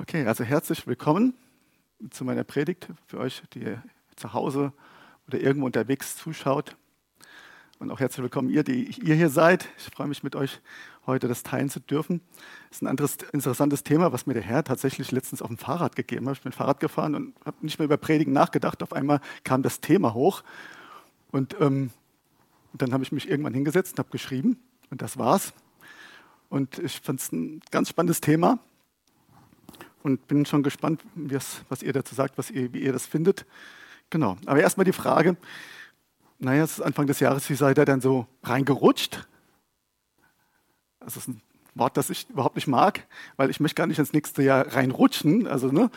Okay, also herzlich willkommen zu meiner Predigt für euch, die zu Hause oder irgendwo unterwegs zuschaut. Und auch herzlich willkommen ihr, die ihr hier seid. Ich freue mich mit euch heute das teilen zu dürfen. Das ist ein anderes interessantes Thema, was mir der Herr tatsächlich letztens auf dem Fahrrad gegeben hat. Ich bin Fahrrad gefahren und habe nicht mehr über Predigen nachgedacht. Auf einmal kam das Thema hoch und ähm, dann habe ich mich irgendwann hingesetzt und habe geschrieben und das war's. Und ich fand es ein ganz spannendes Thema und bin schon gespannt, was ihr dazu sagt, was ihr, wie ihr das findet. Genau, aber erstmal die Frage, naja, es ist Anfang des Jahres, wie seid ihr denn so reingerutscht? Das ist ein Wort, das ich überhaupt nicht mag, weil ich möchte gar nicht ins nächste Jahr reinrutschen. Also, ne?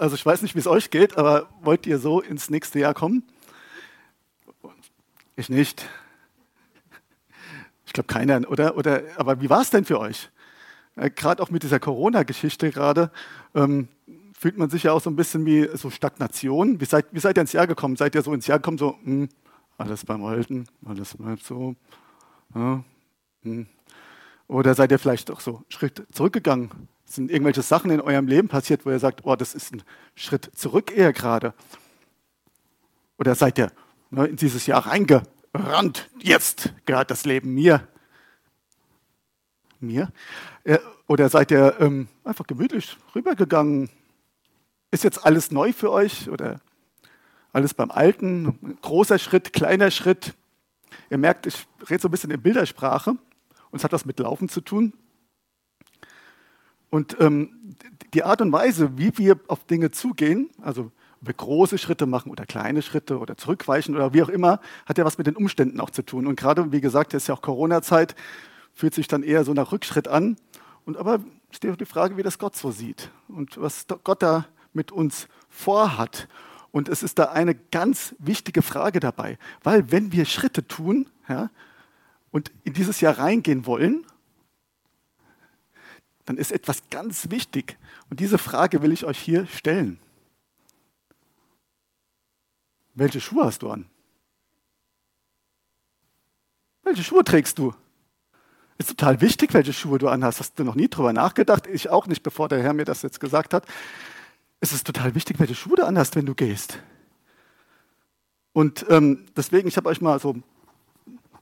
also ich weiß nicht, wie es euch geht, aber wollt ihr so ins nächste Jahr kommen? Ich nicht. Ich glaube keiner, oder? oder aber wie war es denn für euch? Äh, gerade auch mit dieser Corona-Geschichte gerade, ähm, fühlt man sich ja auch so ein bisschen wie so Stagnation. Wie seid, wie seid ihr ins Jahr gekommen? Seid ihr so ins Jahr gekommen, so, mh, hm, alles beim Alten, alles bleibt so. Ja, hm. Oder seid ihr vielleicht auch so einen Schritt zurückgegangen? Sind irgendwelche Sachen in eurem Leben passiert, wo ihr sagt, oh, das ist ein Schritt zurück eher gerade? Oder seid ihr ne, in dieses Jahr reingerannt? Jetzt gehört das Leben mir. Mir? Oder seid ihr ähm, einfach gemütlich rübergegangen? Ist jetzt alles neu für euch oder alles beim Alten? Großer Schritt, kleiner Schritt. Ihr merkt, ich rede so ein bisschen in Bildersprache und es hat was mit Laufen zu tun. Und ähm, die Art und Weise, wie wir auf Dinge zugehen, also ob wir große Schritte machen oder kleine Schritte oder zurückweichen oder wie auch immer, hat ja was mit den Umständen auch zu tun. Und gerade, wie gesagt, es ist ja auch Corona-Zeit, fühlt sich dann eher so nach Rückschritt an. Und aber steht die Frage, wie das Gott so sieht und was Gott da mit uns vorhat. Und es ist da eine ganz wichtige Frage dabei, weil wenn wir Schritte tun ja, und in dieses Jahr reingehen wollen, dann ist etwas ganz wichtig. Und diese Frage will ich euch hier stellen. Welche Schuhe hast du an? Welche Schuhe trägst du? Ist total wichtig, welche Schuhe du anhast. Hast du noch nie drüber nachgedacht? Ich auch nicht, bevor der Herr mir das jetzt gesagt hat es ist total wichtig, welche Schuhe du anhast, wenn du gehst. Und ähm, deswegen, ich habe euch mal so ein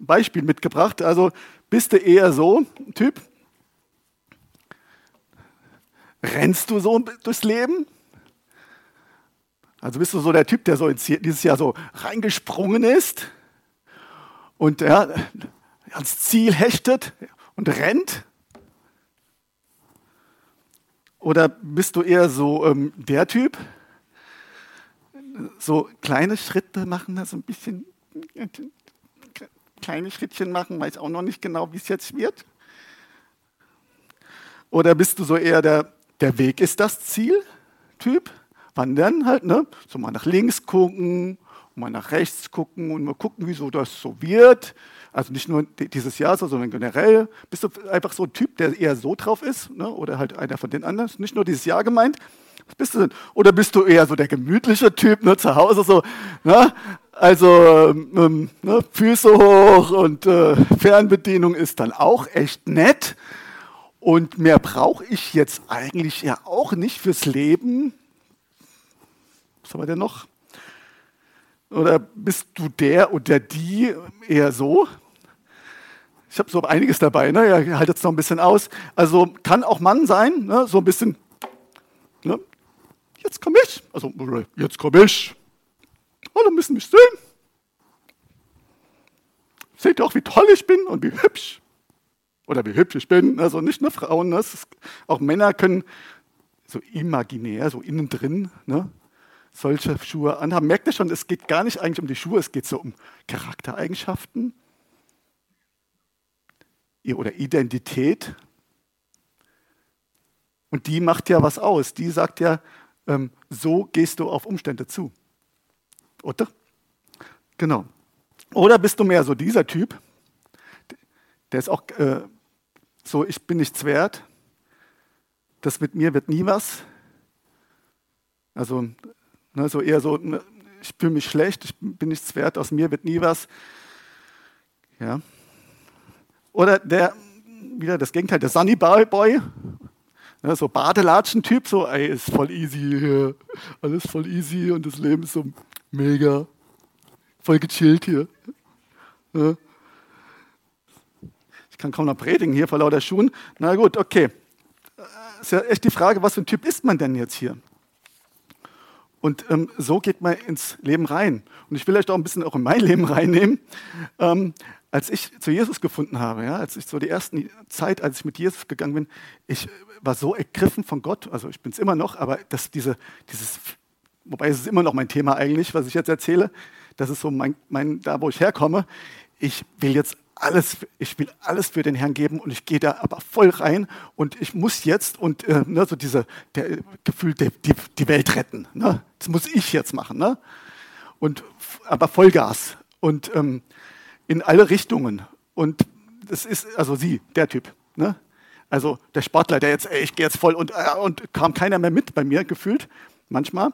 Beispiel mitgebracht. Also bist du eher so ein Typ? Rennst du so durchs Leben? Also bist du so der Typ, der so dieses Jahr so reingesprungen ist und ja, ans Ziel hechtet und rennt? Oder bist du eher so ähm, der Typ? So kleine Schritte machen, so ein bisschen kleine Schrittchen machen, weiß auch noch nicht genau, wie es jetzt wird. Oder bist du so eher der, der Weg ist das Ziel-Typ? Wandern halt, ne? So mal nach links gucken, mal nach rechts gucken und mal gucken, wieso das so wird. Also nicht nur dieses Jahr, sondern generell. Bist du einfach so ein Typ, der eher so drauf ist? Ne? Oder halt einer von den anderen? Nicht nur dieses Jahr gemeint. Was bist du denn? Oder bist du eher so der gemütliche Typ, ne? zu Hause so, ne? also ähm, ne? Füße hoch und äh, Fernbedienung ist dann auch echt nett. Und mehr brauche ich jetzt eigentlich ja auch nicht fürs Leben. Was haben wir denn noch? Oder bist du der oder die eher so? Ich habe so einiges dabei, ne? Ja, haltet es noch ein bisschen aus. Also kann auch Mann sein, ne? so ein bisschen. Ne? Jetzt komme ich. Also, jetzt komme ich. Alle müssen mich sehen. Seht ihr auch, wie toll ich bin und wie hübsch? Oder wie hübsch ich bin. Also nicht nur Frauen, ne? Ist, auch Männer können so imaginär, so innen drin, ne? solche Schuhe anhaben. Merkt ihr schon, es geht gar nicht eigentlich um die Schuhe, es geht so um Charaktereigenschaften, oder Identität. Und die macht ja was aus. Die sagt ja, ähm, so gehst du auf Umstände zu. Oder? Genau. Oder bist du mehr so dieser Typ, der ist auch äh, so, ich bin nichts wert, das mit mir wird nie was. Also ne, so eher so, ne, ich fühle mich schlecht, ich bin nichts wert, aus mir wird nie was. Ja. Oder der, wieder das Gegenteil, der Sunny Boy, Ne, so Badelatschen-Typ, so, ey, ist voll easy hier. Alles voll easy und das Leben ist so mega. Voll gechillt hier. Ne? Ich kann kaum noch predigen hier vor lauter Schuhen. Na gut, okay. Ist ja echt die Frage, was für ein Typ ist man denn jetzt hier? Und ähm, so geht man ins Leben rein. Und ich will euch auch ein bisschen auch in mein Leben reinnehmen. Ähm, als ich zu Jesus gefunden habe, ja, als ich so die erste Zeit, als ich mit Jesus gegangen bin, ich war so ergriffen von Gott, also ich bin es immer noch, aber das, diese, dieses, wobei es ist immer noch mein Thema eigentlich, was ich jetzt erzähle, das ist so mein, mein da wo ich herkomme. Ich will jetzt alles, ich will alles für den Herrn geben und ich gehe da aber voll rein und ich muss jetzt und äh, ne, so diese der Gefühl, die, die, die Welt retten. Ne? Das muss ich jetzt machen. Ne? Und aber Vollgas und ähm, in alle Richtungen. Und das ist also sie, der Typ. Ne? Also der Sportler, der jetzt, ey, ich gehe jetzt voll und, äh, und kam keiner mehr mit bei mir gefühlt manchmal.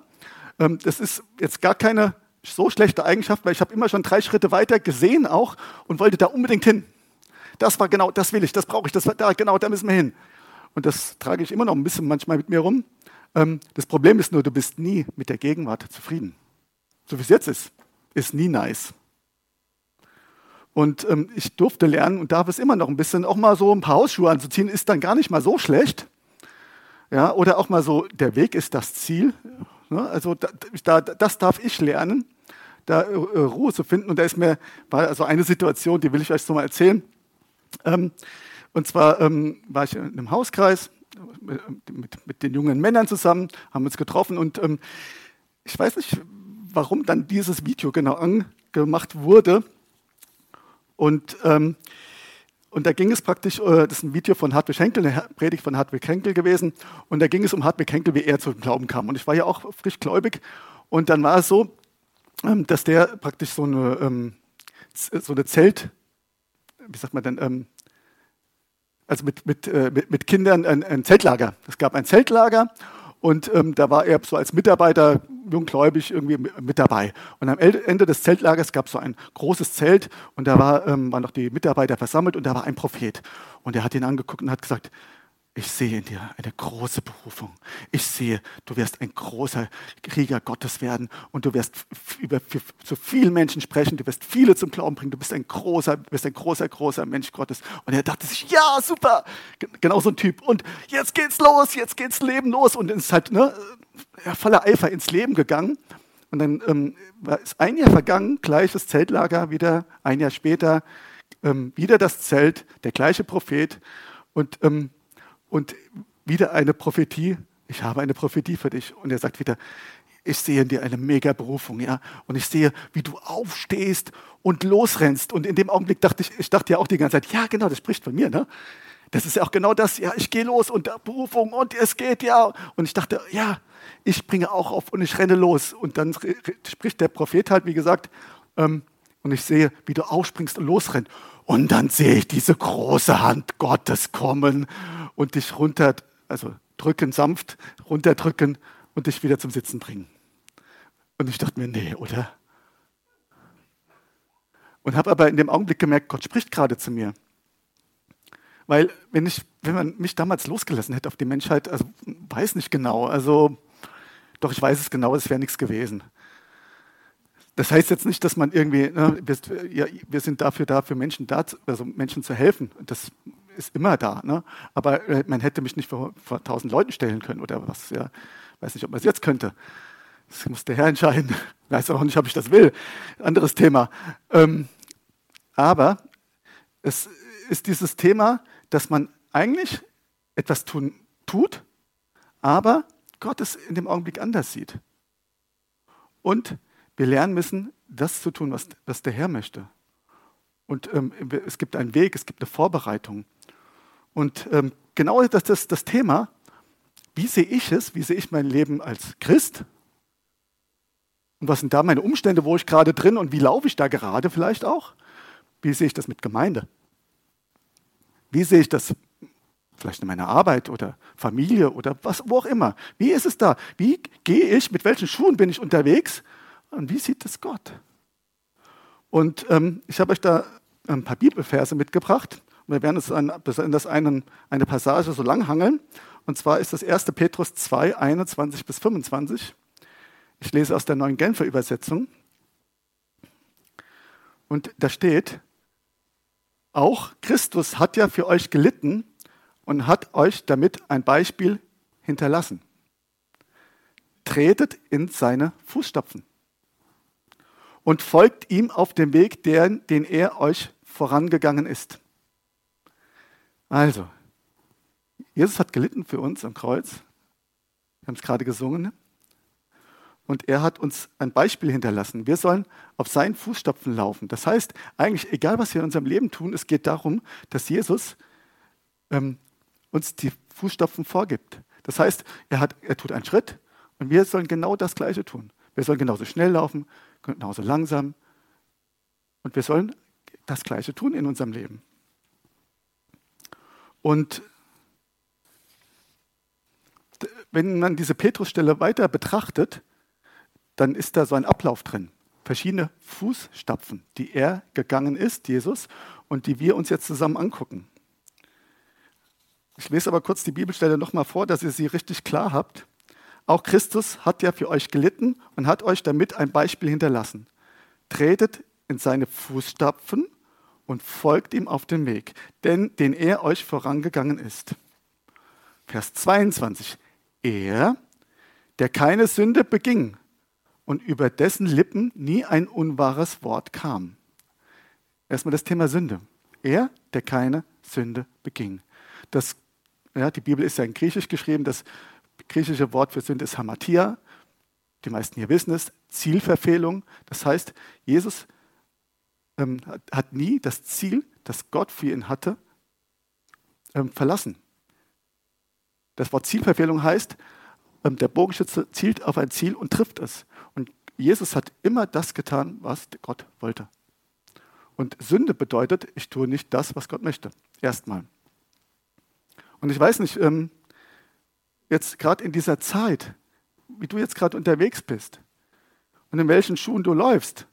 Ähm, das ist jetzt gar keine so schlechte Eigenschaft, weil ich habe immer schon drei Schritte weiter gesehen auch und wollte da unbedingt hin. Das war genau, das will ich, das brauche ich, das war da, genau, da müssen wir hin. Und das trage ich immer noch ein bisschen manchmal mit mir rum. Ähm, das Problem ist nur, du bist nie mit der Gegenwart zufrieden. So wie es jetzt ist, ist nie nice. Und ähm, ich durfte lernen und darf es immer noch ein bisschen, auch mal so ein paar Hausschuhe anzuziehen, ist dann gar nicht mal so schlecht. Ja, oder auch mal so, der Weg ist das Ziel. Ne? Also da, da, das darf ich lernen, da äh, Ruhe zu finden. Und da ist mir war also eine Situation, die will ich euch so mal erzählen. Ähm, und zwar ähm, war ich in einem Hauskreis mit, mit, mit, den jungen Männern zusammen, haben uns getroffen und ähm, ich weiß nicht, warum dann dieses Video genau angemacht wurde. Und ähm, und da ging es praktisch, äh, das ist ein Video von Hartwig Henkel, eine Predigt von Hartwig Henkel gewesen. Und da ging es um Hartwig Henkel, wie er zum Glauben kam. Und ich war ja auch frisch gläubig. Und dann war es so, ähm, dass der praktisch so eine, ähm, so eine Zelt, wie sagt man denn, ähm, also mit, mit, äh, mit, mit Kindern ein, ein Zeltlager. Es gab ein Zeltlager und ähm, da war er so als Mitarbeiter junggläubig irgendwie mit dabei. Und am Ende des Zeltlagers gab es so ein großes Zelt und da war, ähm, waren noch die Mitarbeiter versammelt und da war ein Prophet. Und er hat ihn angeguckt und hat gesagt, ich sehe in dir eine große Berufung. Ich sehe, du wirst ein großer Krieger Gottes werden und du wirst über für, zu vielen Menschen sprechen, du wirst viele zum Glauben bringen, du bist ein großer, bist ein großer, großer Mensch Gottes. Und er dachte sich, ja, super, genau so ein Typ. Und jetzt geht's los, jetzt geht's Leben los. Und ist halt ne, voller Eifer ins Leben gegangen. Und dann ähm, ist ein Jahr vergangen, gleiches Zeltlager, wieder ein Jahr später, ähm, wieder das Zelt, der gleiche Prophet. Und ähm, und wieder eine Prophetie. Ich habe eine Prophetie für dich. Und er sagt wieder, ich sehe in dir eine mega Berufung, ja. Und ich sehe, wie du aufstehst und losrennst. Und in dem Augenblick dachte ich, ich dachte ja auch die ganze Zeit, ja, genau, das spricht von mir, ne? Das ist ja auch genau das, ja, ich gehe los und Berufung und es geht, ja. Und ich dachte, ja, ich springe auch auf und ich renne los. Und dann spricht der Prophet halt, wie gesagt, ähm, und ich sehe, wie du aufspringst und losrennst. Und dann sehe ich diese große Hand Gottes kommen und dich runter, also drücken, sanft runterdrücken und dich wieder zum Sitzen bringen. Und ich dachte mir, nee, oder? Und habe aber in dem Augenblick gemerkt, Gott spricht gerade zu mir. Weil wenn, ich, wenn man mich damals losgelassen hätte auf die Menschheit, also weiß nicht genau, also doch ich weiß es genau, es wäre nichts gewesen. Das heißt jetzt nicht, dass man irgendwie, ne, wir, ja, wir sind dafür da, für Menschen da, also Menschen zu helfen. Das ist immer da. Ne? Aber äh, man hätte mich nicht vor, vor tausend Leuten stellen können oder was. Ja. Weiß nicht, ob man es jetzt könnte. Das muss der Herr entscheiden. Weiß auch nicht, ob ich das will. Anderes Thema. Ähm, aber es ist dieses Thema, dass man eigentlich etwas tun, tut, aber Gott es in dem Augenblick anders sieht. Und wir lernen müssen, das zu tun, was, was der Herr möchte. Und ähm, es gibt einen Weg, es gibt eine Vorbereitung. Und ähm, genau das ist das Thema. Wie sehe ich es? Wie sehe ich mein Leben als Christ? Und was sind da meine Umstände, wo ich gerade drin und wie laufe ich da gerade vielleicht auch? Wie sehe ich das mit Gemeinde? Wie sehe ich das vielleicht in meiner Arbeit oder Familie oder was, wo auch immer? Wie ist es da? Wie gehe ich, mit welchen Schuhen bin ich unterwegs und wie sieht es Gott? Und ähm, ich habe euch da ein paar Bibelverse mitgebracht wir werden uns in das einen, eine Passage so lang hangeln. Und zwar ist das 1. Petrus 2, 21 bis 25. Ich lese aus der neuen Genfer Übersetzung. Und da steht, auch Christus hat ja für euch gelitten und hat euch damit ein Beispiel hinterlassen. Tretet in seine Fußstapfen und folgt ihm auf dem Weg, den er euch vorangegangen ist. Also, Jesus hat gelitten für uns am Kreuz. Wir haben es gerade gesungen. Und er hat uns ein Beispiel hinterlassen. Wir sollen auf seinen Fußstapfen laufen. Das heißt, eigentlich, egal was wir in unserem Leben tun, es geht darum, dass Jesus ähm, uns die Fußstapfen vorgibt. Das heißt, er, hat, er tut einen Schritt und wir sollen genau das Gleiche tun. Wir sollen genauso schnell laufen, genauso langsam. Und wir sollen das Gleiche tun in unserem Leben. Und wenn man diese Petrusstelle weiter betrachtet, dann ist da so ein Ablauf drin. Verschiedene Fußstapfen, die er gegangen ist, Jesus, und die wir uns jetzt zusammen angucken. Ich lese aber kurz die Bibelstelle nochmal vor, dass ihr sie richtig klar habt. Auch Christus hat ja für euch gelitten und hat euch damit ein Beispiel hinterlassen. Tretet in seine Fußstapfen und folgt ihm auf den Weg, denn den er euch vorangegangen ist. Vers 22. Er, der keine Sünde beging und über dessen Lippen nie ein unwahres Wort kam. Erstmal das Thema Sünde. Er, der keine Sünde beging. Das, ja, die Bibel ist ja in Griechisch geschrieben. Das griechische Wort für Sünde ist Hamatia. Die meisten hier wissen es. Zielverfehlung. Das heißt, Jesus ähm, hat nie das Ziel, das Gott für ihn hatte, ähm, verlassen. Das Wort Zielverfehlung heißt, ähm, der Bogenschütze zielt auf ein Ziel und trifft es. Und Jesus hat immer das getan, was Gott wollte. Und Sünde bedeutet, ich tue nicht das, was Gott möchte. Erstmal. Und ich weiß nicht, ähm, jetzt gerade in dieser Zeit, wie du jetzt gerade unterwegs bist und in welchen Schuhen du läufst.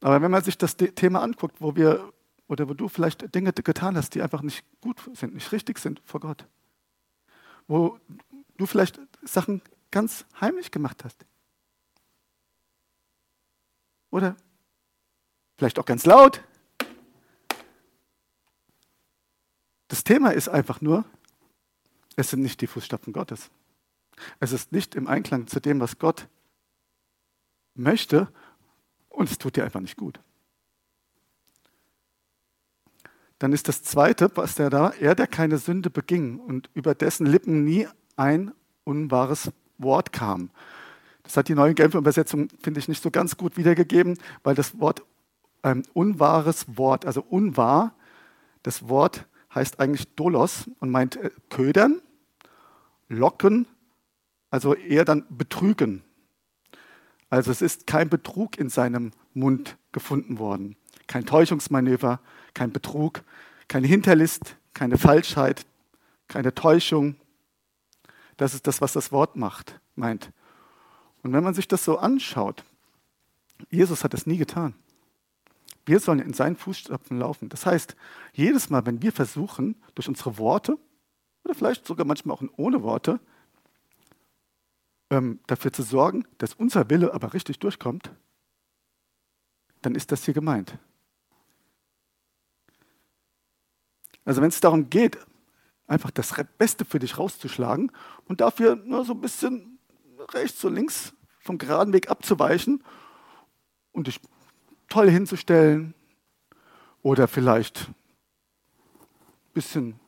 Aber wenn man sich das Thema anguckt, wo wir oder wo du vielleicht Dinge getan hast, die einfach nicht gut sind, nicht richtig sind vor Gott, wo du vielleicht Sachen ganz heimlich gemacht hast. Oder vielleicht auch ganz laut. Das Thema ist einfach nur, es sind nicht die Fußstapfen Gottes. Es ist nicht im Einklang zu dem, was Gott möchte und es tut dir einfach nicht gut. Dann ist das Zweite, was der da, er, der keine Sünde beging und über dessen Lippen nie ein unwahres Wort kam. Das hat die neue Genfer Übersetzung, finde ich, nicht so ganz gut wiedergegeben, weil das Wort ähm, unwahres Wort, also unwahr, das Wort heißt eigentlich Dolos und meint äh, ködern locken, also eher dann betrügen. Also es ist kein Betrug in seinem Mund gefunden worden. Kein Täuschungsmanöver, kein Betrug, keine Hinterlist, keine Falschheit, keine Täuschung. Das ist das, was das Wort macht, meint. Und wenn man sich das so anschaut, Jesus hat das nie getan. Wir sollen in seinen Fußstapfen laufen. Das heißt, jedes Mal, wenn wir versuchen, durch unsere Worte oder vielleicht sogar manchmal auch ohne Worte, ähm, dafür zu sorgen, dass unser Wille aber richtig durchkommt, dann ist das hier gemeint. Also wenn es darum geht, einfach das Beste für dich rauszuschlagen und dafür nur so ein bisschen rechts und links vom geraden Weg abzuweichen und dich toll hinzustellen oder vielleicht ein bisschen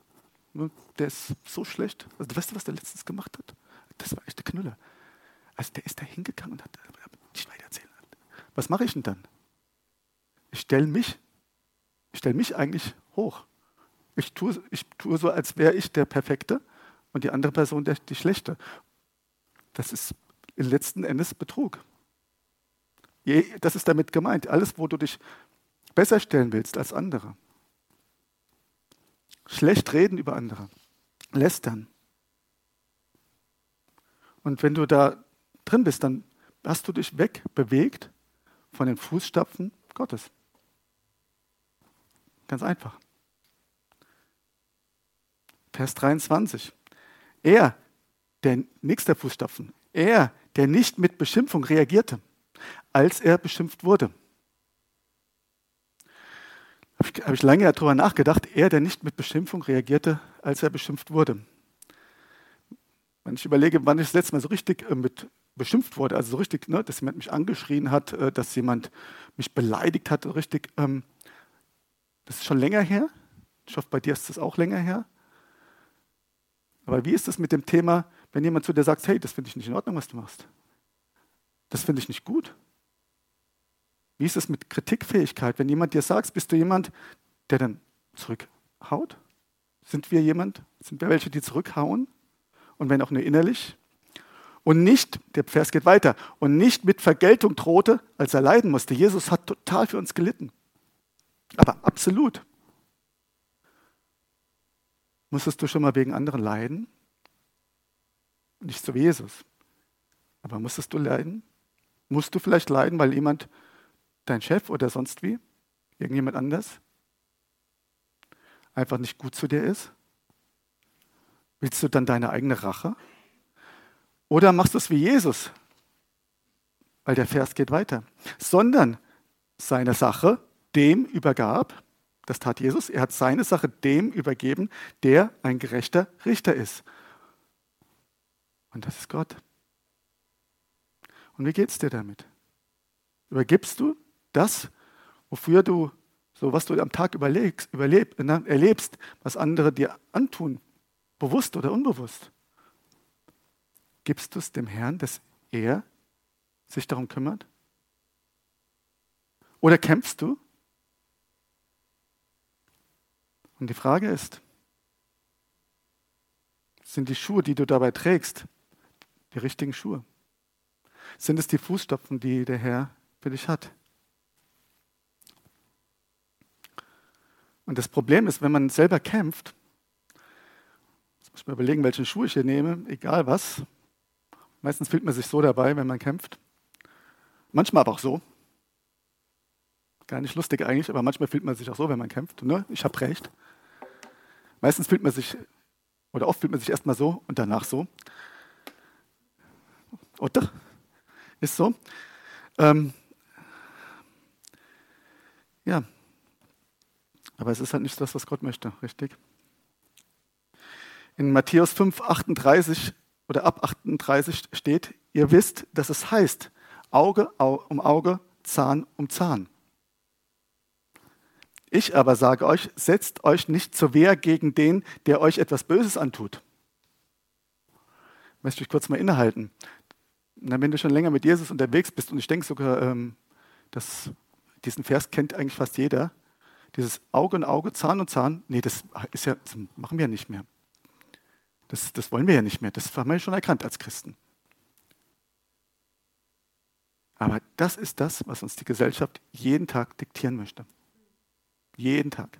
Ne, der ist so schlecht. Also, weißt du, was der letztens gemacht hat? Das war echt der Knüller. Also der ist da hingegangen und hat nicht weiter erzählen. Was mache ich denn dann? Ich stelle mich, ich stelle mich eigentlich hoch. Ich tue, ich tue so, als wäre ich der Perfekte und die andere Person der, die Schlechte. Das ist letzten Endes Betrug. Das ist damit gemeint. Alles, wo du dich besser stellen willst als andere. Schlecht reden über andere. Lästern. Und wenn du da drin bist, dann hast du dich wegbewegt von den Fußstapfen Gottes. Ganz einfach. Vers 23. Er, der nächste Fußstapfen, er, der nicht mit Beschimpfung reagierte, als er beschimpft wurde. Habe ich, hab ich lange darüber nachgedacht, er, der nicht mit Beschimpfung reagierte, als er beschimpft wurde. Wenn ich überlege, wann ich das letzte Mal so richtig äh, mit beschimpft wurde, also so richtig, ne, dass jemand mich angeschrien hat, äh, dass jemand mich beleidigt hat, richtig, ähm, das ist schon länger her. Ich hoffe, bei dir ist das auch länger her. Aber wie ist es mit dem Thema, wenn jemand zu dir sagt, hey, das finde ich nicht in Ordnung, was du machst? Das finde ich nicht gut. Wie ist es mit Kritikfähigkeit? Wenn jemand dir sagt, bist du jemand, der dann zurückhaut? Sind wir jemand? Sind wir welche, die zurückhauen? Und wenn auch nur innerlich? Und nicht, der Vers geht weiter, und nicht mit Vergeltung drohte, als er leiden musste. Jesus hat total für uns gelitten. Aber absolut. Musstest du schon mal wegen anderen leiden? Nicht so wie Jesus. Aber musstest du leiden? Musst du vielleicht leiden, weil jemand, dein Chef oder sonst wie, irgendjemand anders, einfach nicht gut zu dir ist? Willst du dann deine eigene Rache? Oder machst du es wie Jesus? Weil der Vers geht weiter. Sondern seine Sache dem übergab, das tat Jesus, er hat seine Sache dem übergeben, der ein gerechter Richter ist. Und das ist Gott. Und wie geht es dir damit? Übergibst du das, wofür du, so was du am Tag überlegst, überleb, ne, erlebst, was andere dir antun, bewusst oder unbewusst? Gibst du es dem Herrn, dass er sich darum kümmert? Oder kämpfst du? Und die Frage ist, sind die Schuhe, die du dabei trägst, die richtigen Schuhe? Sind es die Fußstapfen, die der Herr für dich hat? Und das Problem ist, wenn man selber kämpft, muss mir überlegen, welche Schuhe ich hier nehme, egal was, Meistens fühlt man sich so dabei, wenn man kämpft. Manchmal aber auch so. Gar nicht lustig eigentlich, aber manchmal fühlt man sich auch so, wenn man kämpft. Ne? Ich habe recht. Meistens fühlt man sich, oder oft fühlt man sich erstmal so und danach so. Oder? Ist so. Ähm, ja. Aber es ist halt nicht das, was Gott möchte, richtig? In Matthäus 5, 38 oder ab 38 steht, ihr wisst, dass es heißt, Auge um Auge, Zahn um Zahn. Ich aber sage euch, setzt euch nicht zur Wehr gegen den, der euch etwas Böses antut. Ich möchte ich kurz mal innehalten. wenn du schon länger mit Jesus unterwegs bist, und ich denke sogar, ähm, dass diesen Vers kennt eigentlich fast jeder, dieses Auge um Auge, Zahn um Zahn, nee, das, ist ja, das machen wir nicht mehr. Das, das wollen wir ja nicht mehr. Das haben wir ja schon erkannt als Christen. Aber das ist das, was uns die Gesellschaft jeden Tag diktieren möchte. Jeden Tag.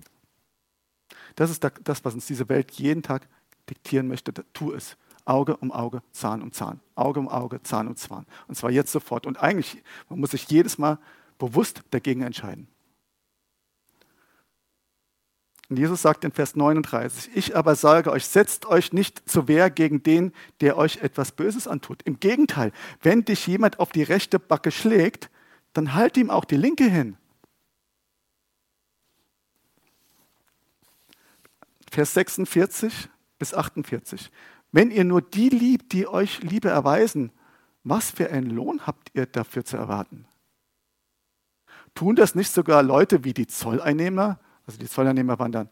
Das ist das, was uns diese Welt jeden Tag diktieren möchte. Tu es. Auge um Auge, Zahn um Zahn. Auge um Auge, Zahn um Zahn. Und zwar jetzt sofort. Und eigentlich, man muss sich jedes Mal bewusst dagegen entscheiden. Und Jesus sagt in Vers 39, ich aber sage euch, setzt euch nicht zur Wehr gegen den, der euch etwas Böses antut. Im Gegenteil, wenn dich jemand auf die rechte Backe schlägt, dann halt ihm auch die linke hin. Vers 46 bis 48. Wenn ihr nur die liebt, die euch Liebe erweisen, was für einen Lohn habt ihr dafür zu erwarten? Tun das nicht sogar Leute wie die Zolleinnehmer also die Zolleinnehmer waren dann,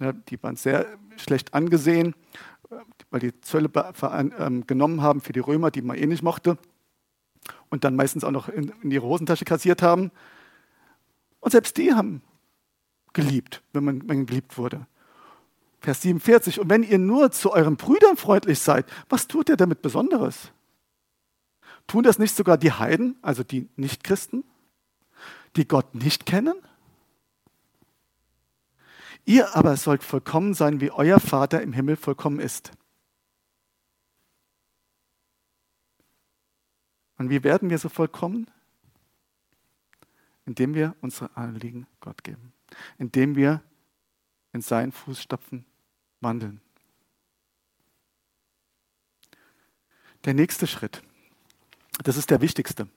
ja, die waren sehr schlecht angesehen, weil die Zölle ähm, genommen haben für die Römer, die man eh nicht mochte, und dann meistens auch noch in, in ihre Hosentasche kassiert haben. Und selbst die haben geliebt, wenn man, wenn man geliebt wurde. Vers 47, und wenn ihr nur zu euren Brüdern freundlich seid, was tut ihr damit Besonderes? Tun das nicht sogar die Heiden, also die Nichtchristen, die Gott nicht kennen? Ihr aber sollt vollkommen sein, wie euer Vater im Himmel vollkommen ist. Und wie werden wir so vollkommen? Indem wir unsere Anliegen Gott geben. Indem wir in seinen Fußstapfen wandeln. der nächste Schritt. Das ist der wichtigste.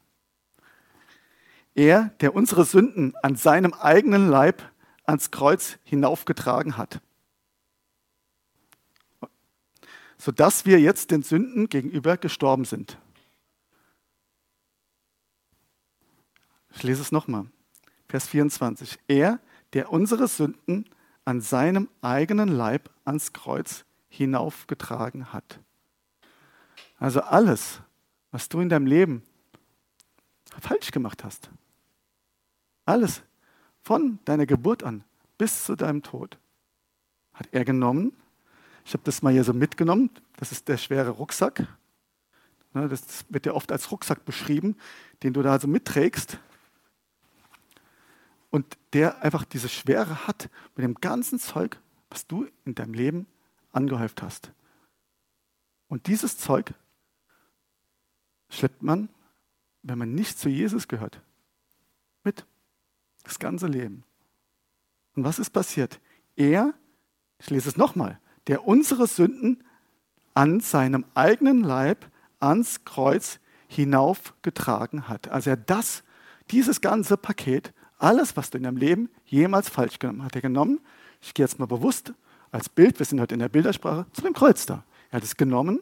Er, der unsere Sünden an seinem eigenen Leib ans Kreuz hinaufgetragen hat. Sodass wir jetzt den Sünden gegenüber gestorben sind. Ich lese es nochmal. Vers 24. Er, der unsere Sünden an seinem eigenen Leib ans Kreuz hinaufgetragen hat. Also alles, was du in deinem Leben falsch gemacht hast, alles von deiner Geburt an bis zu deinem Tod hat er genommen. Ich habe das mal hier so mitgenommen. Das ist der schwere Rucksack. Ne, das wird ja oft als Rucksack beschrieben, den du da so mitträgst. Und der einfach diese Schwere hat mit dem ganzen Zeug, was du in deinem Leben angehäuft hast. Und dieses Zeug schleppt man, wenn man nicht zu Jesus gehört, mit. Das ganze Leben. Und was ist passiert? Er, ich lese es nochmal, der unsere Sünden an seinem eigenen Leib ans Kreuz hinaufgetragen hat. Also er das, dieses ganze Paket, alles, was du in deinem Leben jemals falsch genommen hast, er genommen. Ich gehe jetzt mal bewusst als Bild, wir sind heute in der Bildersprache, zu dem Kreuz da. Er hat es genommen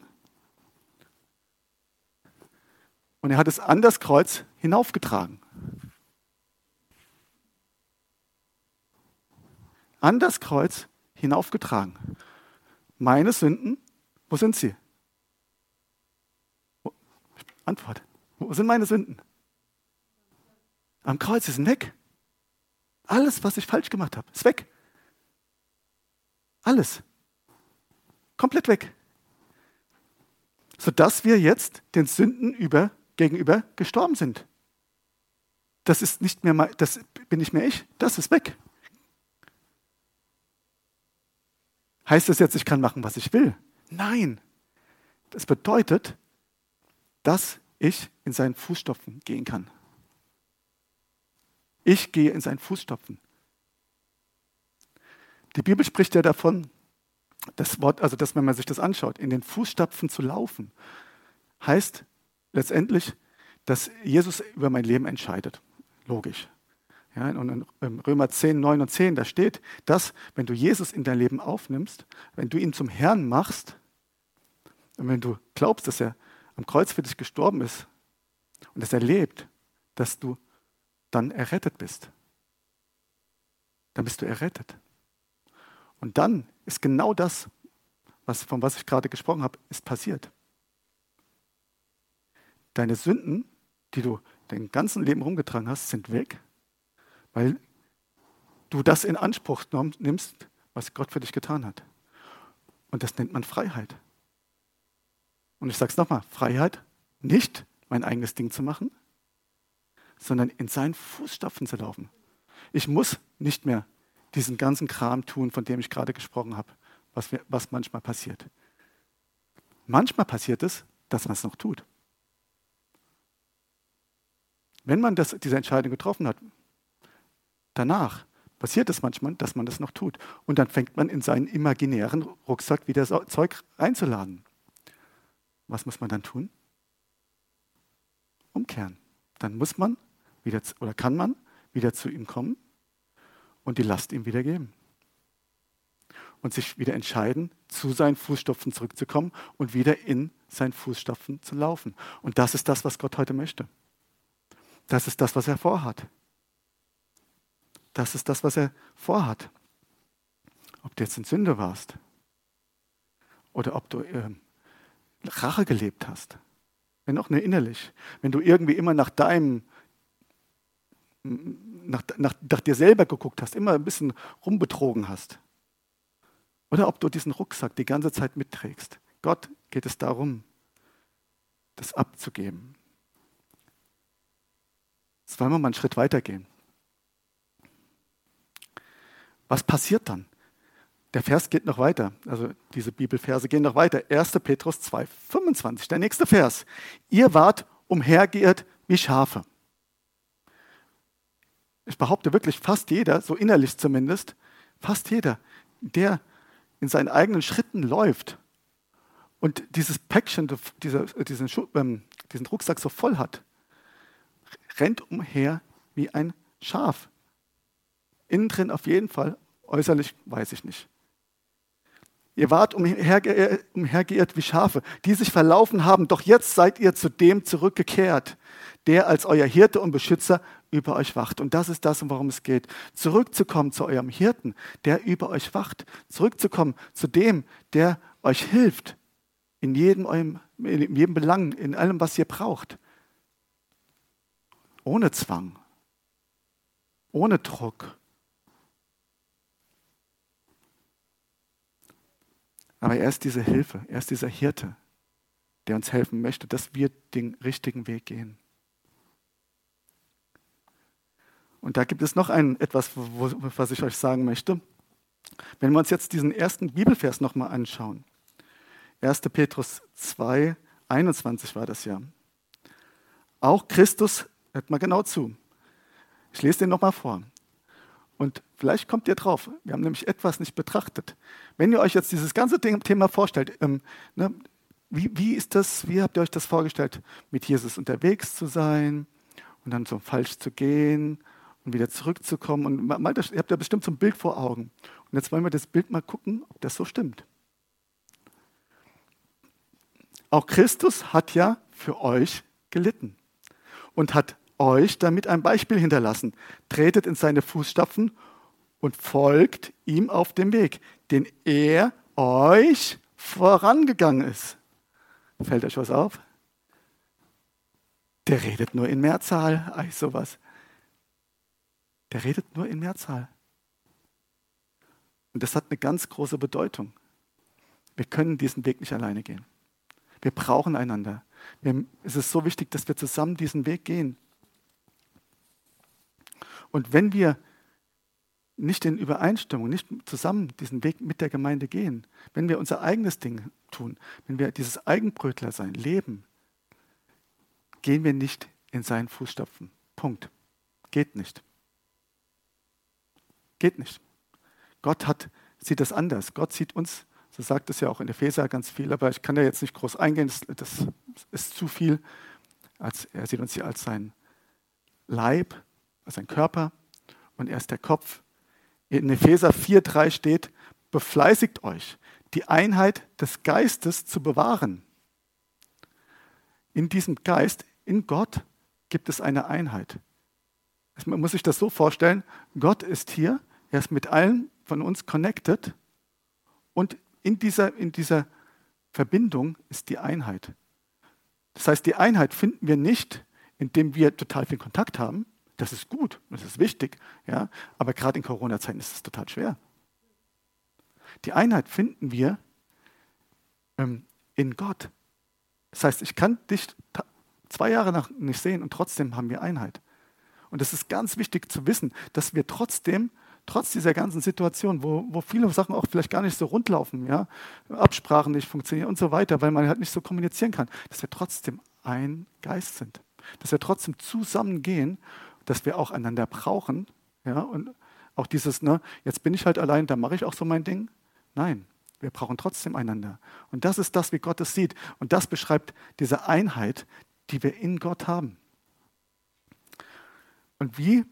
und er hat es an das Kreuz hinaufgetragen. An das Kreuz hinaufgetragen. Meine Sünden, wo sind sie? Antwort. Wo sind meine Sünden? Am Kreuz ist weg. Alles, was ich falsch gemacht habe, ist weg. Alles. Komplett weg. Sodass wir jetzt den Sünden über, gegenüber gestorben sind. Das ist nicht mehr, das bin nicht mehr ich, das ist weg. Heißt das jetzt, ich kann machen, was ich will? Nein. Das bedeutet, dass ich in seinen Fußstapfen gehen kann. Ich gehe in seinen Fußstapfen. Die Bibel spricht ja davon, das Wort, also dass wenn man sich das anschaut, in den Fußstapfen zu laufen, heißt letztendlich, dass Jesus über mein Leben entscheidet. Logisch. Ja, und in Römer 10, 9 und 10, da steht, dass, wenn du Jesus in dein Leben aufnimmst, wenn du ihn zum Herrn machst, und wenn du glaubst, dass er am Kreuz für dich gestorben ist und dass er lebt, dass du dann errettet bist. Dann bist du errettet. Und dann ist genau das, was, von was ich gerade gesprochen habe, ist passiert. Deine Sünden, die du dein ganzen Leben rumgetragen hast, sind weg, weil du das in Anspruch nimmst, was Gott für dich getan hat. Und das nennt man Freiheit. Und ich sage es nochmal, Freiheit, nicht mein eigenes Ding zu machen, sondern in seinen Fußstapfen zu laufen. Ich muss nicht mehr diesen ganzen Kram tun, von dem ich gerade gesprochen habe, was, was manchmal passiert. Manchmal passiert es, dass man es noch tut. Wenn man das, diese Entscheidung getroffen hat, danach passiert es manchmal, dass man das noch tut. Und dann fängt man in seinen imaginären Rucksack wieder das Zeug einzuladen. Was muss man dann tun? Umkehren. Dann muss man wieder oder kann man wieder zu ihm kommen und die Last ihm wieder geben. Und sich wieder entscheiden, zu seinen Fußstapfen zurückzukommen und wieder in seinen Fußstapfen zu laufen. Und das ist das, was Gott heute möchte. Das ist das, was er vorhat. Das ist das, was er vorhat. Ob du jetzt in Sünde warst oder ob du äh, Rache gelebt hast, wenn auch nur innerlich, wenn du irgendwie immer nach deinem nach, nach, nach dir selber geguckt hast, immer ein bisschen rumbetrogen hast. Oder ob du diesen Rucksack die ganze Zeit mitträgst. Gott geht es darum, das abzugeben. Jetzt wollen wir mal einen Schritt weitergehen. Was passiert dann? Der Vers geht noch weiter. Also diese Bibelverse gehen noch weiter. 1. Petrus 2, 25. Der nächste Vers. Ihr wart umhergeirrt wie Schafe ich behaupte wirklich fast jeder, so innerlich zumindest, fast jeder, der in seinen eigenen Schritten läuft und dieses Päckchen, diesen, ähm, diesen Rucksack so voll hat, rennt umher wie ein Schaf. Innen drin auf jeden Fall, äußerlich weiß ich nicht. Ihr wart umhergeirrt, umhergeirrt wie Schafe, die sich verlaufen haben, doch jetzt seid ihr zu dem zurückgekehrt, der als euer Hirte und Beschützer über euch wacht. Und das ist das, worum es geht. Zurückzukommen zu eurem Hirten, der über euch wacht. Zurückzukommen zu dem, der euch hilft, in jedem, eurem, in jedem Belang, in allem, was ihr braucht. Ohne Zwang, ohne Druck. Aber er ist diese Hilfe, er ist dieser Hirte, der uns helfen möchte, dass wir den richtigen Weg gehen. Und da gibt es noch ein, etwas, was ich euch sagen möchte. Wenn wir uns jetzt diesen ersten Bibelvers nochmal anschauen, 1. Petrus 2, 21 war das ja. Auch Christus, hört mal genau zu. Ich lese den nochmal vor. Und vielleicht kommt ihr drauf. Wir haben nämlich etwas nicht betrachtet. Wenn ihr euch jetzt dieses ganze Thema vorstellt, ähm, ne, wie, wie ist das, wie habt ihr euch das vorgestellt, mit Jesus unterwegs zu sein und dann so falsch zu gehen und wieder zurückzukommen? Und mal, ihr habt ja bestimmt so ein Bild vor Augen. Und jetzt wollen wir das Bild mal gucken, ob das so stimmt. Auch Christus hat ja für euch gelitten und hat euch damit ein Beispiel hinterlassen. Tretet in seine Fußstapfen und folgt ihm auf dem Weg, den er euch vorangegangen ist. Fällt euch was auf? Der redet nur in Mehrzahl. Ei, sowas. Der redet nur in Mehrzahl. Und das hat eine ganz große Bedeutung. Wir können diesen Weg nicht alleine gehen. Wir brauchen einander. Es ist so wichtig, dass wir zusammen diesen Weg gehen. Und wenn wir nicht in Übereinstimmung, nicht zusammen diesen Weg mit der Gemeinde gehen, wenn wir unser eigenes Ding tun, wenn wir dieses Eigenbrötler sein, leben, gehen wir nicht in seinen Fußstapfen. Punkt. Geht nicht. Geht nicht. Gott hat, sieht das anders. Gott sieht uns so sagt es ja auch in Epheser ganz viel, aber ich kann da jetzt nicht groß eingehen, das, das ist zu viel. Als, er sieht uns hier als sein Leib, als sein Körper und er ist der Kopf. In Epheser 4,3 steht, befleißigt euch, die Einheit des Geistes zu bewahren. In diesem Geist, in Gott, gibt es eine Einheit. Man muss sich das so vorstellen, Gott ist hier, er ist mit allen von uns connected und in dieser, in dieser Verbindung ist die Einheit. Das heißt, die Einheit finden wir nicht, indem wir total viel Kontakt haben. Das ist gut, das ist wichtig, ja, aber gerade in Corona-Zeiten ist es total schwer. Die Einheit finden wir ähm, in Gott. Das heißt, ich kann dich zwei Jahre nach nicht sehen und trotzdem haben wir Einheit. Und es ist ganz wichtig zu wissen, dass wir trotzdem trotz dieser ganzen Situation, wo, wo viele Sachen auch vielleicht gar nicht so rund laufen, ja, Absprachen nicht funktionieren und so weiter, weil man halt nicht so kommunizieren kann, dass wir trotzdem ein Geist sind, dass wir trotzdem zusammengehen, dass wir auch einander brauchen, ja, und auch dieses, ne, jetzt bin ich halt allein, da mache ich auch so mein Ding. Nein, wir brauchen trotzdem einander. Und das ist das, wie Gott es sieht. Und das beschreibt diese Einheit, die wir in Gott haben. Und wie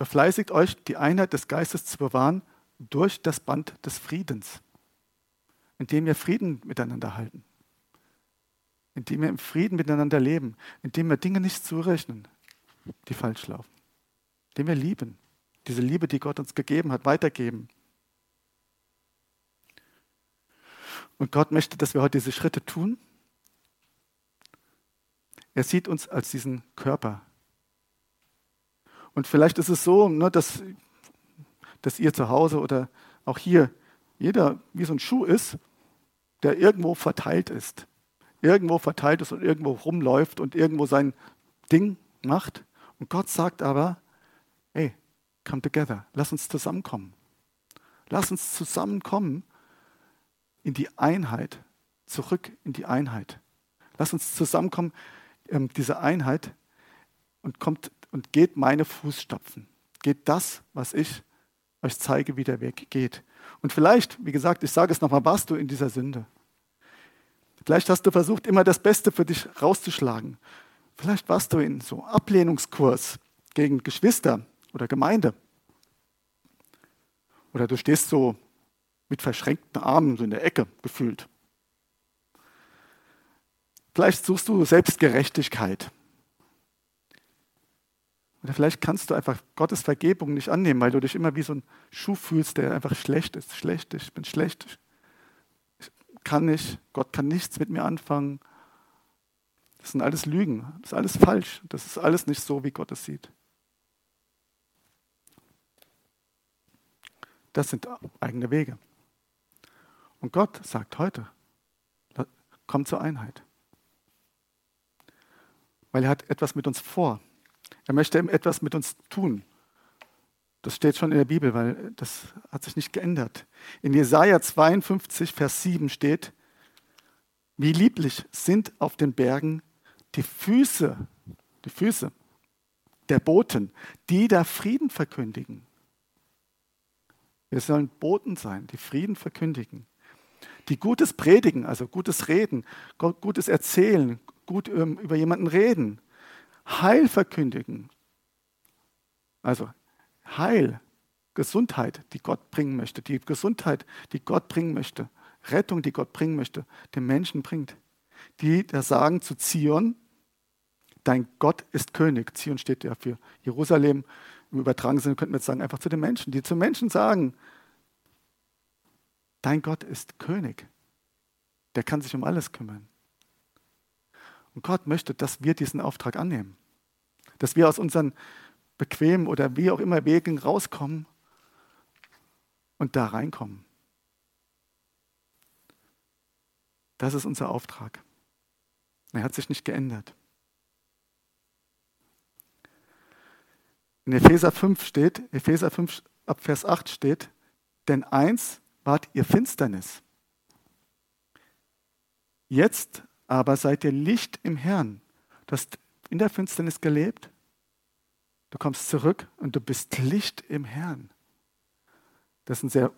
Befleißigt euch, die Einheit des Geistes zu bewahren durch das Band des Friedens, indem wir Frieden miteinander halten, indem wir im Frieden miteinander leben, indem wir Dinge nicht zurechnen, die falsch laufen, indem wir lieben, diese Liebe, die Gott uns gegeben hat, weitergeben. Und Gott möchte, dass wir heute diese Schritte tun. Er sieht uns als diesen Körper, und vielleicht ist es so, ne, dass, dass ihr zu Hause oder auch hier jeder wie so ein Schuh ist, der irgendwo verteilt ist. Irgendwo verteilt ist und irgendwo rumläuft und irgendwo sein Ding macht. Und Gott sagt aber, hey, come together, lass uns zusammenkommen. Lass uns zusammenkommen in die Einheit, zurück in die Einheit. Lass uns zusammenkommen, ähm, diese Einheit, und kommt und geht meine Fußstapfen. Geht das, was ich euch zeige, wie der Weg geht. Und vielleicht, wie gesagt, ich sage es nochmal, warst du in dieser Sünde. Vielleicht hast du versucht, immer das Beste für dich rauszuschlagen. Vielleicht warst du in so Ablehnungskurs gegen Geschwister oder Gemeinde. Oder du stehst so mit verschränkten Armen so in der Ecke gefühlt. Vielleicht suchst du Selbstgerechtigkeit. Oder vielleicht kannst du einfach Gottes Vergebung nicht annehmen, weil du dich immer wie so ein Schuh fühlst, der einfach schlecht ist. Schlecht, ich bin schlecht. Ich kann nicht, Gott kann nichts mit mir anfangen. Das sind alles Lügen, das ist alles falsch. Das ist alles nicht so, wie Gott es sieht. Das sind eigene Wege. Und Gott sagt heute, komm zur Einheit. Weil er hat etwas mit uns vor. Er möchte etwas mit uns tun. Das steht schon in der Bibel, weil das hat sich nicht geändert. In Jesaja 52, Vers 7 steht, wie lieblich sind auf den Bergen die Füße, die Füße der Boten, die da Frieden verkündigen. Wir sollen Boten sein, die Frieden verkündigen, die Gutes predigen, also gutes Reden, gutes Erzählen, gut ähm, über jemanden reden, Heil verkündigen. Also Heil, Gesundheit, die Gott bringen möchte, die Gesundheit, die Gott bringen möchte, Rettung, die Gott bringen möchte, den Menschen bringt. Die da sagen zu Zion, dein Gott ist König. Zion steht ja für Jerusalem. Im übertragenen Sinne könnten wir jetzt sagen, einfach zu den Menschen, die zu Menschen sagen, dein Gott ist König. Der kann sich um alles kümmern. Und Gott möchte, dass wir diesen Auftrag annehmen. Dass wir aus unseren bequemen oder wie auch immer Wegen rauskommen und da reinkommen. Das ist unser Auftrag. Er hat sich nicht geändert. In Epheser 5 steht, Epheser 5 ab Vers 8 steht, denn eins wart ihr Finsternis. Jetzt aber seid ihr Licht im Herrn. Du hast in der Finsternis gelebt, du kommst zurück und du bist Licht im Herrn. Das sind sehr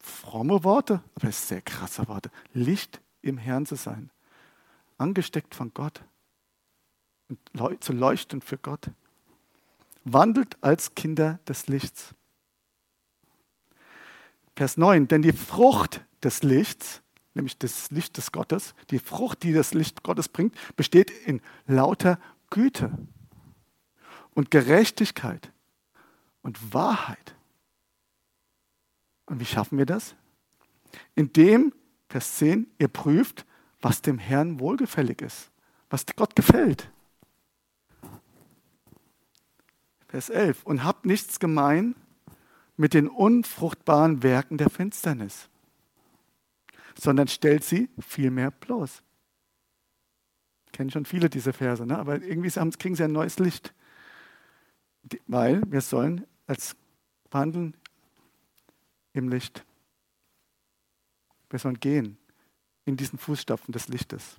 fromme Worte, aber es sind sehr krasse Worte. Licht im Herrn zu sein, angesteckt von Gott und zu leuchten für Gott. Wandelt als Kinder des Lichts. Vers 9, denn die Frucht des Lichts nämlich das Licht des Gottes, die Frucht, die das Licht Gottes bringt, besteht in lauter Güte und Gerechtigkeit und Wahrheit. Und wie schaffen wir das? Indem, Vers 10, ihr prüft, was dem Herrn wohlgefällig ist, was Gott gefällt. Vers 11, und habt nichts gemein mit den unfruchtbaren Werken der Finsternis sondern stellt sie vielmehr bloß. Kennen schon viele diese Verse, ne? aber irgendwie kriegen sie ein neues Licht. Weil wir sollen als wandeln im Licht. Wir sollen gehen in diesen Fußstapfen des Lichtes.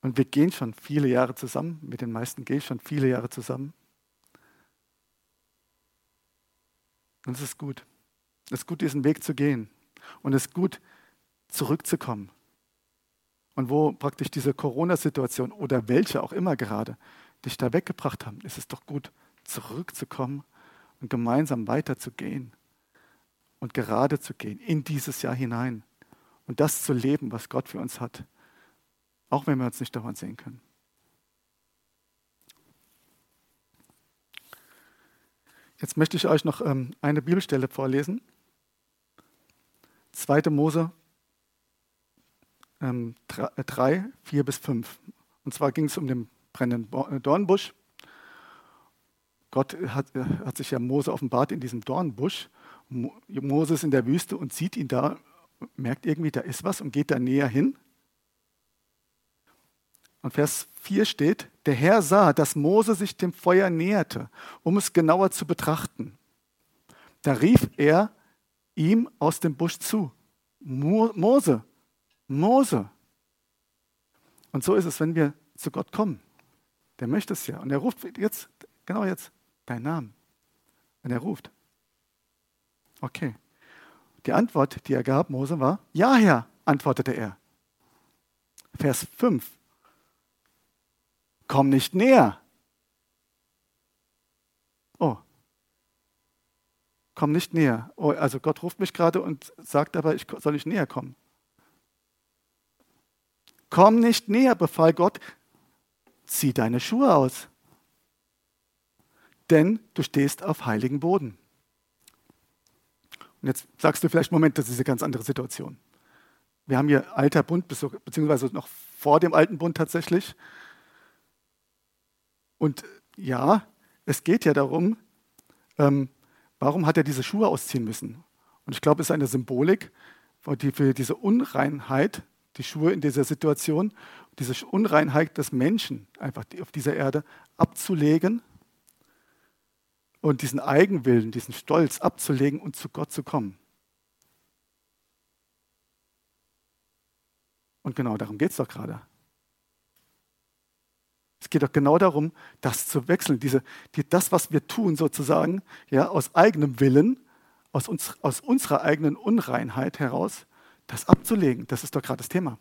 Und wir gehen schon viele Jahre zusammen, mit den meisten gehe ich schon viele Jahre zusammen. Und es ist gut. Es ist gut, diesen Weg zu gehen. Und es ist gut, zurückzukommen. Und wo praktisch diese Corona-Situation oder welche auch immer gerade dich da weggebracht haben, ist es doch gut, zurückzukommen und gemeinsam weiterzugehen und gerade zu gehen in dieses Jahr hinein und das zu leben, was Gott für uns hat, auch wenn wir uns nicht davon sehen können. Jetzt möchte ich euch noch ähm, eine Bibelstelle vorlesen. 2. Mose ähm, 3, 4 bis 5. Und zwar ging es um den brennenden äh, Dornbusch. Gott hat, äh, hat sich ja Mose offenbart in diesem Dornbusch. Mose ist in der Wüste und sieht ihn da, merkt irgendwie, da ist was und geht da näher hin. Und Vers 4 steht, der Herr sah, dass Mose sich dem Feuer näherte, um es genauer zu betrachten. Da rief er ihm aus dem Busch zu. Mose, Mose. Und so ist es, wenn wir zu Gott kommen. Der möchte es ja. Und er ruft jetzt, genau jetzt, deinen Namen. Und er ruft. Okay. Die Antwort, die er gab, Mose, war, ja, Herr, antwortete er. Vers 5. Komm nicht näher. Oh. Komm nicht näher. Oh, also Gott ruft mich gerade und sagt aber, ich soll nicht näher kommen. Komm nicht näher, befahl Gott, zieh deine Schuhe aus. Denn du stehst auf heiligen Boden. Und jetzt sagst du vielleicht, Moment, das ist eine ganz andere Situation. Wir haben hier alter Bund, beziehungsweise noch vor dem alten Bund tatsächlich. Und ja, es geht ja darum, ähm, warum hat er diese Schuhe ausziehen müssen? Und ich glaube, es ist eine Symbolik für diese Unreinheit, die Schuhe in dieser Situation, diese Unreinheit des Menschen einfach auf dieser Erde abzulegen und diesen Eigenwillen, diesen Stolz abzulegen und zu Gott zu kommen. Und genau darum geht es doch gerade. Es geht doch genau darum, das zu wechseln, diese, die, das, was wir tun, sozusagen, ja, aus eigenem Willen, aus, uns, aus unserer eigenen Unreinheit heraus, das abzulegen. Das ist doch gerade das Thema.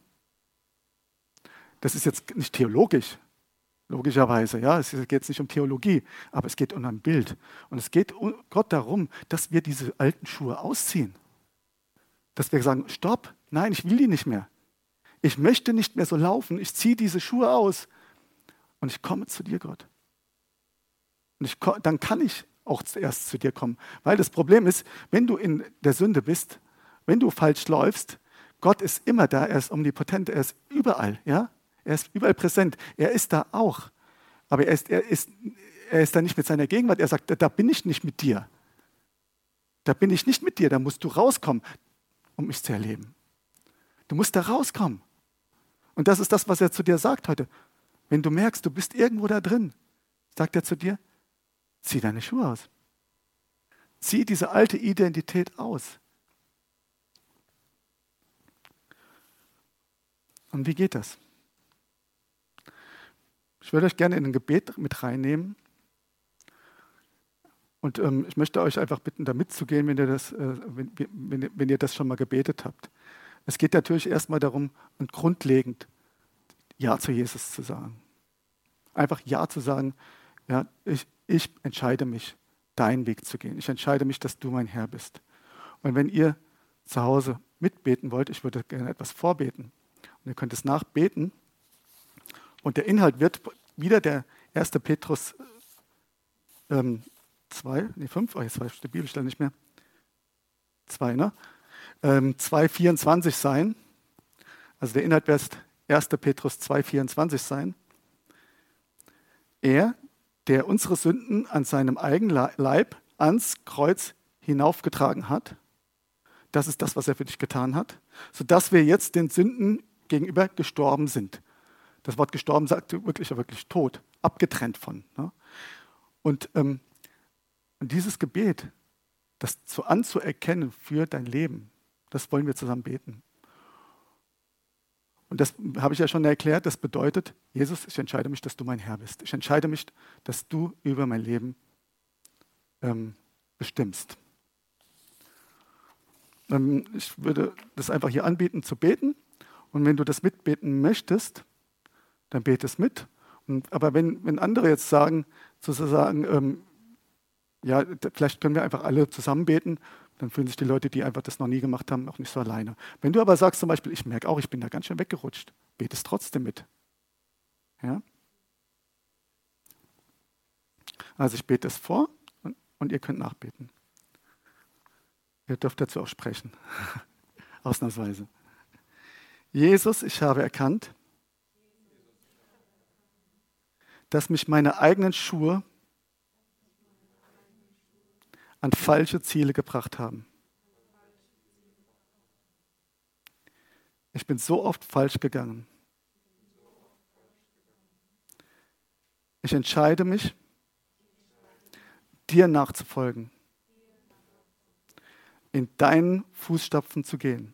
Das ist jetzt nicht theologisch, logischerweise, ja, es geht jetzt nicht um Theologie, aber es geht um ein Bild. Und es geht um Gott darum, dass wir diese alten Schuhe ausziehen. Dass wir sagen, stopp, nein, ich will die nicht mehr. Ich möchte nicht mehr so laufen, ich ziehe diese Schuhe aus und ich komme zu dir, Gott. Und ich, dann kann ich auch zuerst zu dir kommen. Weil das Problem ist, wenn du in der Sünde bist, wenn du falsch läufst, Gott ist immer da, er ist omnipotent, er ist überall, ja? Er ist überall präsent. Er ist da auch. Aber er ist, er ist, er ist da nicht mit seiner Gegenwart. Er sagt, da bin ich nicht mit dir. Da bin ich nicht mit dir. Da musst du rauskommen, um mich zu erleben. Du musst da rauskommen. Und das ist das, was er zu dir sagt heute. Wenn du merkst, du bist irgendwo da drin, sagt er zu dir, zieh deine Schuhe aus. Zieh diese alte Identität aus. Und wie geht das? Ich würde euch gerne in ein Gebet mit reinnehmen. Und ähm, ich möchte euch einfach bitten, da mitzugehen, wenn ihr, das, äh, wenn, wenn, wenn ihr das schon mal gebetet habt. Es geht natürlich erstmal darum, und grundlegend Ja zu Jesus zu sagen. Einfach Ja zu sagen, ja, ich, ich entscheide mich, deinen Weg zu gehen. Ich entscheide mich, dass du mein Herr bist. Und wenn ihr zu Hause mitbeten wollt, ich würde gerne etwas vorbeten. Und ihr könnt es nachbeten. Und der Inhalt wird wieder der 1. Petrus ähm, 2, nee 5, oh, jetzt weiß ich die Bibelstelle nicht mehr. 2, ne? Ähm, 2,24 sein. Also der Inhalt wird 1. Petrus 2,24 sein. Er, der unsere Sünden an seinem eigenen Leib ans Kreuz hinaufgetragen hat, das ist das, was er für dich getan hat, sodass wir jetzt den Sünden gegenüber gestorben sind. Das Wort gestorben sagt wirklich, wirklich tot, abgetrennt von. Ne? Und, ähm, und dieses Gebet, das zu anzuerkennen für dein Leben, das wollen wir zusammen beten. Und das habe ich ja schon erklärt, das bedeutet, Jesus, ich entscheide mich, dass du mein Herr bist. Ich entscheide mich, dass du über mein Leben ähm, bestimmst. Ähm, ich würde das einfach hier anbieten zu beten. Und wenn du das mitbeten möchtest, dann bete es mit. Und, aber wenn, wenn andere jetzt sagen, sozusagen, ähm, ja, vielleicht können wir einfach alle zusammen beten, dann fühlen sich die Leute, die einfach das noch nie gemacht haben, auch nicht so alleine. Wenn du aber sagst zum Beispiel, ich merke auch, ich bin da ganz schön weggerutscht, bete es trotzdem mit. Ja? Also ich bete es vor und, und ihr könnt nachbeten. Ihr dürft dazu auch sprechen, ausnahmsweise. Jesus, ich habe erkannt, dass mich meine eigenen Schuhe an falsche Ziele gebracht haben. Ich bin so oft falsch gegangen. Ich entscheide mich, dir nachzufolgen, in deinen Fußstapfen zu gehen.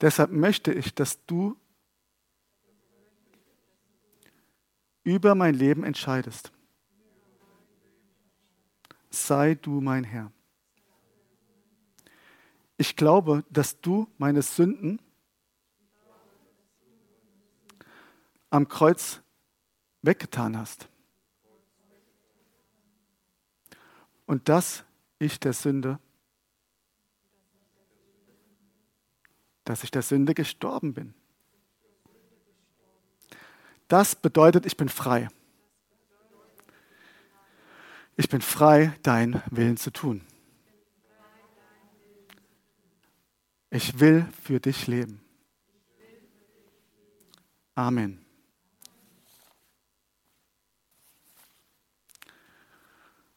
Deshalb möchte ich, dass du über mein Leben entscheidest. Sei du mein Herr. ich glaube, dass du meine Sünden am Kreuz weggetan hast. Und dass ich der Sünde, dass ich der Sünde gestorben bin. Das bedeutet, ich bin frei. Ich bin frei, deinen Willen zu tun. Ich will für dich leben. Amen.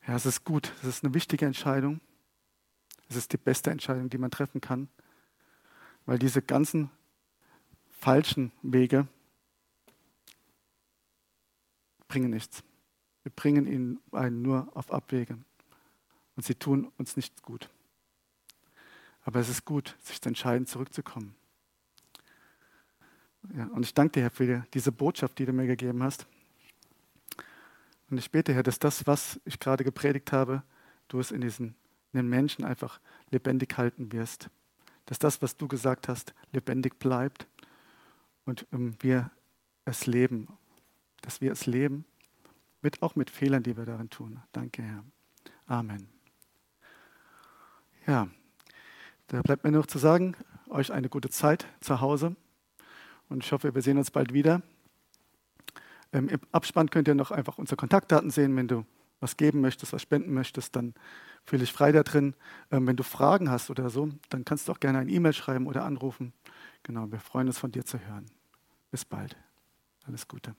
Ja, es ist gut. Es ist eine wichtige Entscheidung. Es ist die beste Entscheidung, die man treffen kann, weil diese ganzen falschen Wege bringen nichts. Wir bringen ihnen einen nur auf Abwege und sie tun uns nicht gut. Aber es ist gut, sich zu entscheiden, zurückzukommen. Ja, und ich danke dir, Herr, für diese Botschaft, die du mir gegeben hast. Und ich bete, Herr, dass das, was ich gerade gepredigt habe, du es in diesen in den Menschen einfach lebendig halten wirst. Dass das, was du gesagt hast, lebendig bleibt und ähm, wir es leben. Dass wir es leben, mit, auch mit Fehlern, die wir darin tun. Danke, Herr. Amen. Ja, da bleibt mir noch zu sagen, euch eine gute Zeit zu Hause und ich hoffe, wir sehen uns bald wieder. Ähm, Im Abspann könnt ihr noch einfach unsere Kontaktdaten sehen. Wenn du was geben möchtest, was spenden möchtest, dann fühle dich frei da drin. Ähm, wenn du Fragen hast oder so, dann kannst du auch gerne eine E-Mail schreiben oder anrufen. Genau, wir freuen uns von dir zu hören. Bis bald. Alles Gute.